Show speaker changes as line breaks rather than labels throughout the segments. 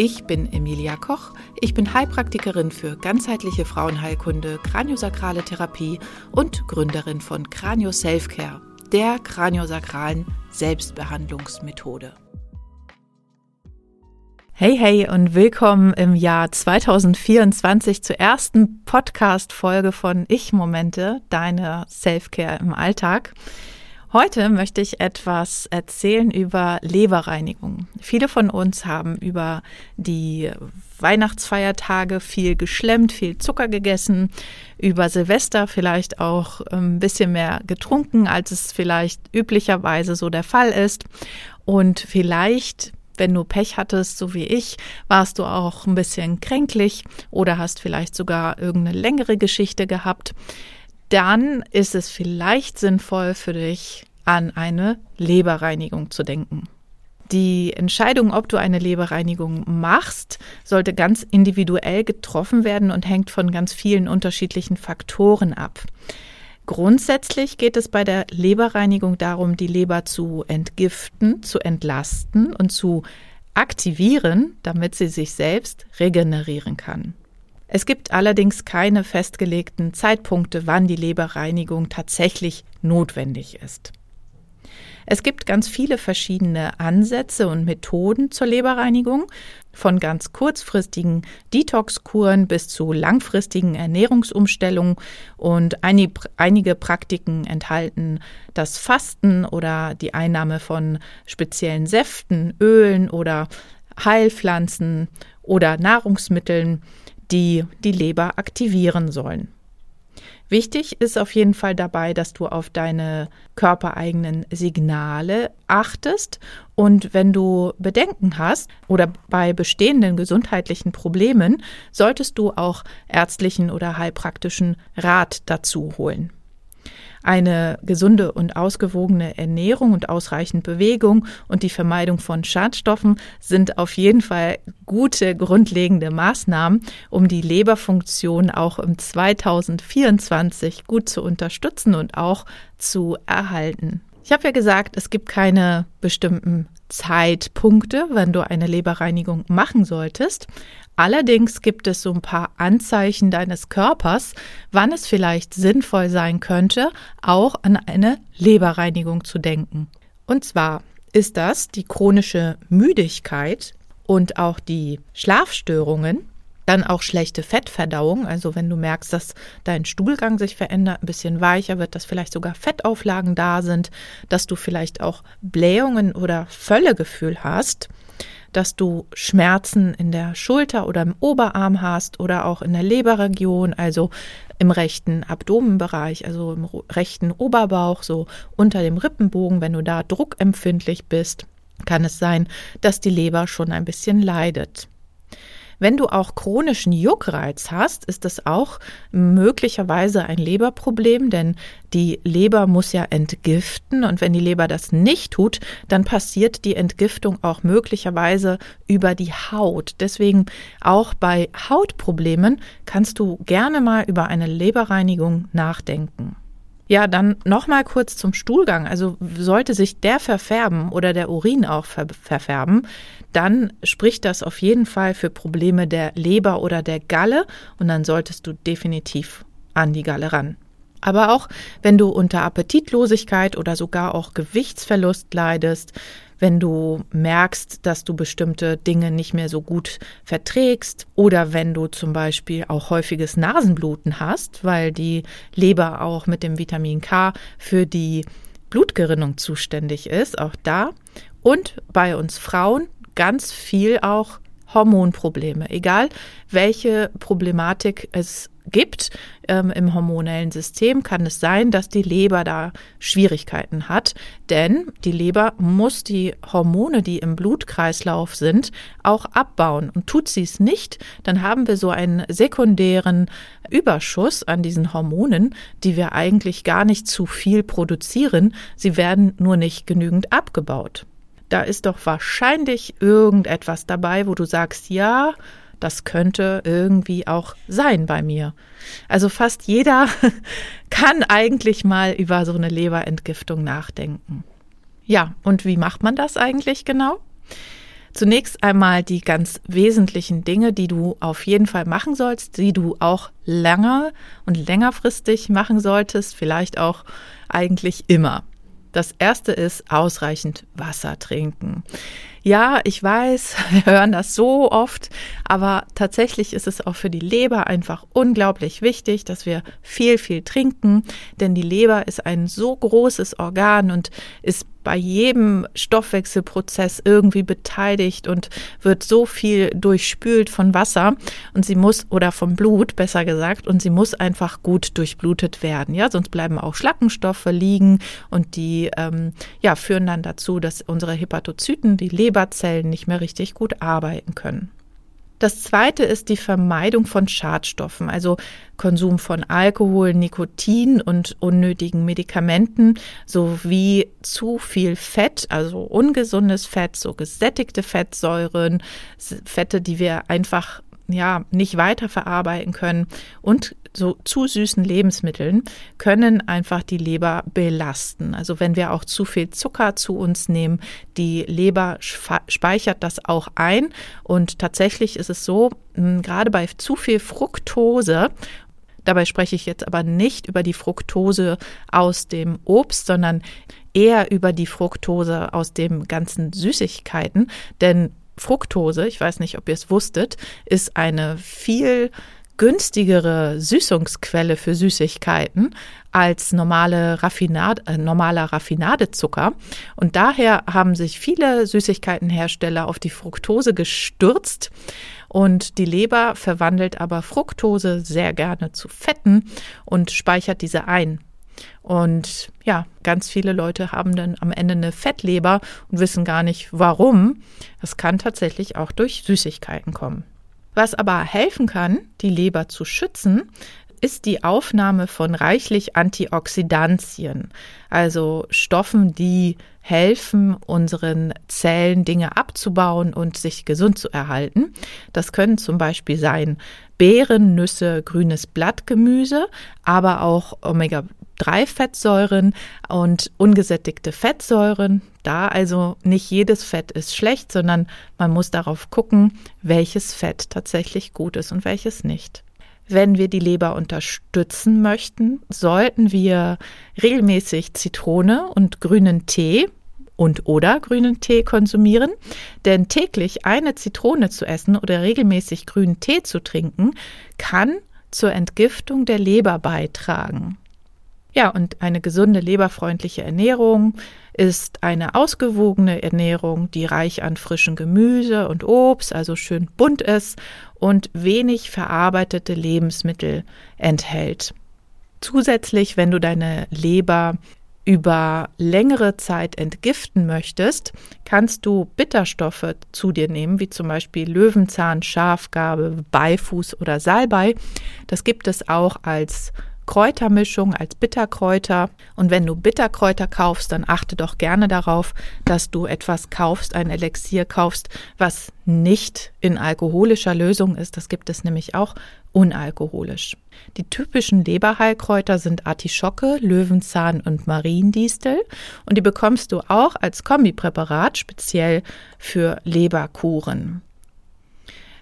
Ich bin Emilia Koch. Ich bin Heilpraktikerin für ganzheitliche Frauenheilkunde, kraniosakrale Therapie und Gründerin von Kranio Selfcare, der kraniosakralen Selbstbehandlungsmethode. Hey, hey und willkommen im Jahr 2024 zur ersten Podcast-Folge von Ich Momente, deine Selfcare im Alltag. Heute möchte ich etwas erzählen über Leberreinigung. Viele von uns haben über die Weihnachtsfeiertage viel geschlemmt, viel Zucker gegessen, über Silvester vielleicht auch ein bisschen mehr getrunken, als es vielleicht üblicherweise so der Fall ist. Und vielleicht wenn du Pech hattest, so wie ich, warst du auch ein bisschen kränklich oder hast vielleicht sogar irgendeine längere Geschichte gehabt dann ist es vielleicht sinnvoll für dich, an eine Leberreinigung zu denken. Die Entscheidung, ob du eine Leberreinigung machst, sollte ganz individuell getroffen werden und hängt von ganz vielen unterschiedlichen Faktoren ab. Grundsätzlich geht es bei der Leberreinigung darum, die Leber zu entgiften, zu entlasten und zu aktivieren, damit sie sich selbst regenerieren kann. Es gibt allerdings keine festgelegten Zeitpunkte, wann die Leberreinigung tatsächlich notwendig ist. Es gibt ganz viele verschiedene Ansätze und Methoden zur Leberreinigung, von ganz kurzfristigen Detox-Kuren bis zu langfristigen Ernährungsumstellungen und einige Praktiken enthalten das Fasten oder die Einnahme von speziellen Säften, Ölen oder Heilpflanzen oder Nahrungsmitteln die die Leber aktivieren sollen. Wichtig ist auf jeden Fall dabei, dass du auf deine körpereigenen Signale achtest und wenn du Bedenken hast oder bei bestehenden gesundheitlichen Problemen, solltest du auch ärztlichen oder heilpraktischen Rat dazu holen. Eine gesunde und ausgewogene Ernährung und ausreichend Bewegung und die Vermeidung von Schadstoffen sind auf jeden Fall gute grundlegende Maßnahmen, um die Leberfunktion auch im 2024 gut zu unterstützen und auch zu erhalten. Ich habe ja gesagt, es gibt keine bestimmten Zeitpunkte, wenn du eine Leberreinigung machen solltest. Allerdings gibt es so ein paar Anzeichen deines Körpers, wann es vielleicht sinnvoll sein könnte, auch an eine Leberreinigung zu denken. Und zwar ist das die chronische Müdigkeit und auch die Schlafstörungen, dann auch schlechte Fettverdauung, also wenn du merkst, dass dein Stuhlgang sich verändert, ein bisschen weicher wird, dass vielleicht sogar Fettauflagen da sind, dass du vielleicht auch Blähungen oder Völlegefühl hast dass du Schmerzen in der Schulter oder im Oberarm hast oder auch in der Leberregion, also im rechten Abdomenbereich, also im rechten Oberbauch, so unter dem Rippenbogen, wenn du da druckempfindlich bist, kann es sein, dass die Leber schon ein bisschen leidet. Wenn du auch chronischen Juckreiz hast, ist das auch möglicherweise ein Leberproblem, denn die Leber muss ja entgiften und wenn die Leber das nicht tut, dann passiert die Entgiftung auch möglicherweise über die Haut. Deswegen auch bei Hautproblemen kannst du gerne mal über eine Leberreinigung nachdenken. Ja, dann nochmal kurz zum Stuhlgang. Also sollte sich der verfärben oder der Urin auch ver verfärben, dann spricht das auf jeden Fall für Probleme der Leber oder der Galle und dann solltest du definitiv an die Galle ran. Aber auch wenn du unter Appetitlosigkeit oder sogar auch Gewichtsverlust leidest, wenn du merkst, dass du bestimmte Dinge nicht mehr so gut verträgst oder wenn du zum Beispiel auch häufiges Nasenbluten hast, weil die Leber auch mit dem Vitamin K für die Blutgerinnung zuständig ist, auch da. Und bei uns Frauen ganz viel auch Hormonprobleme, egal welche Problematik es gibt ähm, im hormonellen System, kann es sein, dass die Leber da Schwierigkeiten hat. Denn die Leber muss die Hormone, die im Blutkreislauf sind, auch abbauen. Und tut sie es nicht, dann haben wir so einen sekundären Überschuss an diesen Hormonen, die wir eigentlich gar nicht zu viel produzieren. Sie werden nur nicht genügend abgebaut. Da ist doch wahrscheinlich irgendetwas dabei, wo du sagst, ja, das könnte irgendwie auch sein bei mir. Also fast jeder kann eigentlich mal über so eine Leberentgiftung nachdenken. Ja, und wie macht man das eigentlich genau? Zunächst einmal die ganz wesentlichen Dinge, die du auf jeden Fall machen sollst, die du auch länger und längerfristig machen solltest, vielleicht auch eigentlich immer. Das erste ist ausreichend Wasser trinken. Ja, ich weiß, wir hören das so oft, aber tatsächlich ist es auch für die Leber einfach unglaublich wichtig, dass wir viel, viel trinken, denn die Leber ist ein so großes Organ und ist bei jedem Stoffwechselprozess irgendwie beteiligt und wird so viel durchspült von Wasser und sie muss oder vom Blut besser gesagt und sie muss einfach gut durchblutet werden. Ja, sonst bleiben auch Schlackenstoffe liegen und die ähm, ja führen dann dazu, dass unsere Hepatozyten, die Leberzellen nicht mehr richtig gut arbeiten können. Das zweite ist die Vermeidung von Schadstoffen, also Konsum von Alkohol, Nikotin und unnötigen Medikamenten sowie zu viel Fett, also ungesundes Fett, so gesättigte Fettsäuren, Fette, die wir einfach ja nicht weiterverarbeiten können und so zu süßen Lebensmitteln können einfach die Leber belasten. Also wenn wir auch zu viel Zucker zu uns nehmen, die Leber speichert das auch ein und tatsächlich ist es so, gerade bei zu viel Fructose Dabei spreche ich jetzt aber nicht über die Fructose aus dem Obst, sondern eher über die Fructose aus den ganzen Süßigkeiten. Denn Fructose, ich weiß nicht, ob ihr es wusstet, ist eine viel günstigere Süßungsquelle für Süßigkeiten als normale Raffinade, äh, normaler Raffinadezucker. Und daher haben sich viele Süßigkeitenhersteller auf die Fructose gestürzt. Und die Leber verwandelt aber Fructose sehr gerne zu Fetten und speichert diese ein. Und ja, ganz viele Leute haben dann am Ende eine Fettleber und wissen gar nicht warum. Das kann tatsächlich auch durch Süßigkeiten kommen. Was aber helfen kann, die Leber zu schützen, ist die Aufnahme von reichlich Antioxidantien, also Stoffen, die helfen, unseren Zellen Dinge abzubauen und sich gesund zu erhalten. Das können zum Beispiel sein Beeren, Nüsse, grünes Blattgemüse, aber auch Omega drei Fettsäuren und ungesättigte Fettsäuren. Da also nicht jedes Fett ist schlecht, sondern man muss darauf gucken, welches Fett tatsächlich gut ist und welches nicht. Wenn wir die Leber unterstützen möchten, sollten wir regelmäßig Zitrone und grünen Tee und oder grünen Tee konsumieren, denn täglich eine Zitrone zu essen oder regelmäßig grünen Tee zu trinken, kann zur Entgiftung der Leber beitragen. Ja, und eine gesunde, leberfreundliche Ernährung ist eine ausgewogene Ernährung, die reich an frischem Gemüse und Obst, also schön bunt ist und wenig verarbeitete Lebensmittel enthält. Zusätzlich, wenn du deine Leber über längere Zeit entgiften möchtest, kannst du Bitterstoffe zu dir nehmen, wie zum Beispiel Löwenzahn, Schafgarbe, Beifuß oder Salbei. Das gibt es auch als Kräutermischung als Bitterkräuter. Und wenn du Bitterkräuter kaufst, dann achte doch gerne darauf, dass du etwas kaufst, ein Elixier kaufst, was nicht in alkoholischer Lösung ist. Das gibt es nämlich auch unalkoholisch. Die typischen Leberheilkräuter sind Artischocke, Löwenzahn und Mariendistel und die bekommst du auch als Kombipräparat speziell für Leberkuren.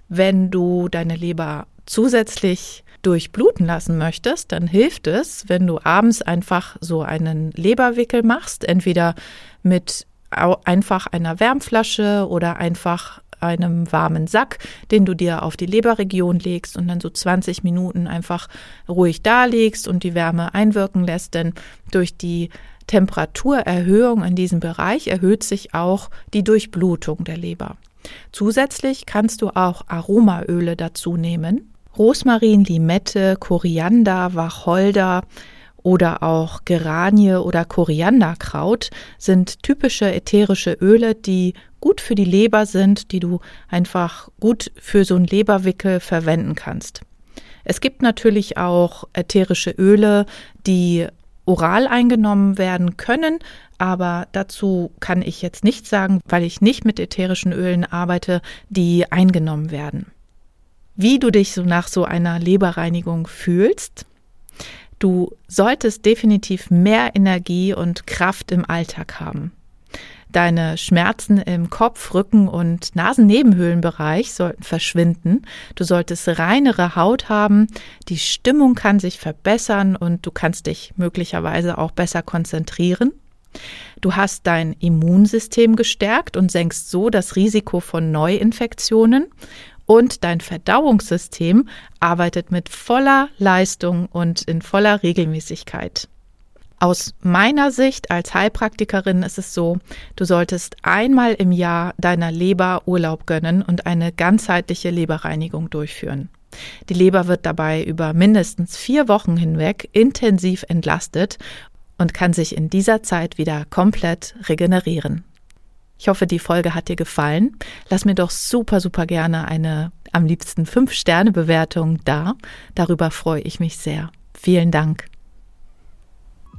Wenn du deine Leber zusätzlich durchbluten lassen möchtest, dann hilft es, wenn du abends einfach so einen Leberwickel machst, entweder mit einfach einer Wärmflasche oder einfach einem warmen Sack, den du dir auf die Leberregion legst und dann so 20 Minuten einfach ruhig da legst und die Wärme einwirken lässt, denn durch die Temperaturerhöhung in diesem Bereich erhöht sich auch die Durchblutung der Leber. Zusätzlich kannst du auch Aromaöle dazu nehmen. Rosmarin, Limette, Koriander, Wacholder oder auch Geranie oder Korianderkraut sind typische ätherische Öle, die gut für die Leber sind, die du einfach gut für so ein Leberwickel verwenden kannst. Es gibt natürlich auch ätherische Öle, die oral eingenommen werden können, aber dazu kann ich jetzt nichts sagen, weil ich nicht mit ätherischen Ölen arbeite, die eingenommen werden. Wie du dich so nach so einer Leberreinigung fühlst, du solltest definitiv mehr Energie und Kraft im Alltag haben. Deine Schmerzen im Kopf, Rücken und Nasennebenhöhlenbereich sollten verschwinden. Du solltest reinere Haut haben. Die Stimmung kann sich verbessern und du kannst dich möglicherweise auch besser konzentrieren. Du hast dein Immunsystem gestärkt und senkst so das Risiko von Neuinfektionen. Und dein Verdauungssystem arbeitet mit voller Leistung und in voller Regelmäßigkeit. Aus meiner Sicht als Heilpraktikerin ist es so, du solltest einmal im Jahr deiner Leber Urlaub gönnen und eine ganzheitliche Leberreinigung durchführen. Die Leber wird dabei über mindestens vier Wochen hinweg intensiv entlastet und kann sich in dieser Zeit wieder komplett regenerieren. Ich hoffe, die Folge hat dir gefallen. Lass mir doch super, super gerne eine am liebsten 5-Sterne-Bewertung da. Darüber freue ich mich sehr. Vielen Dank.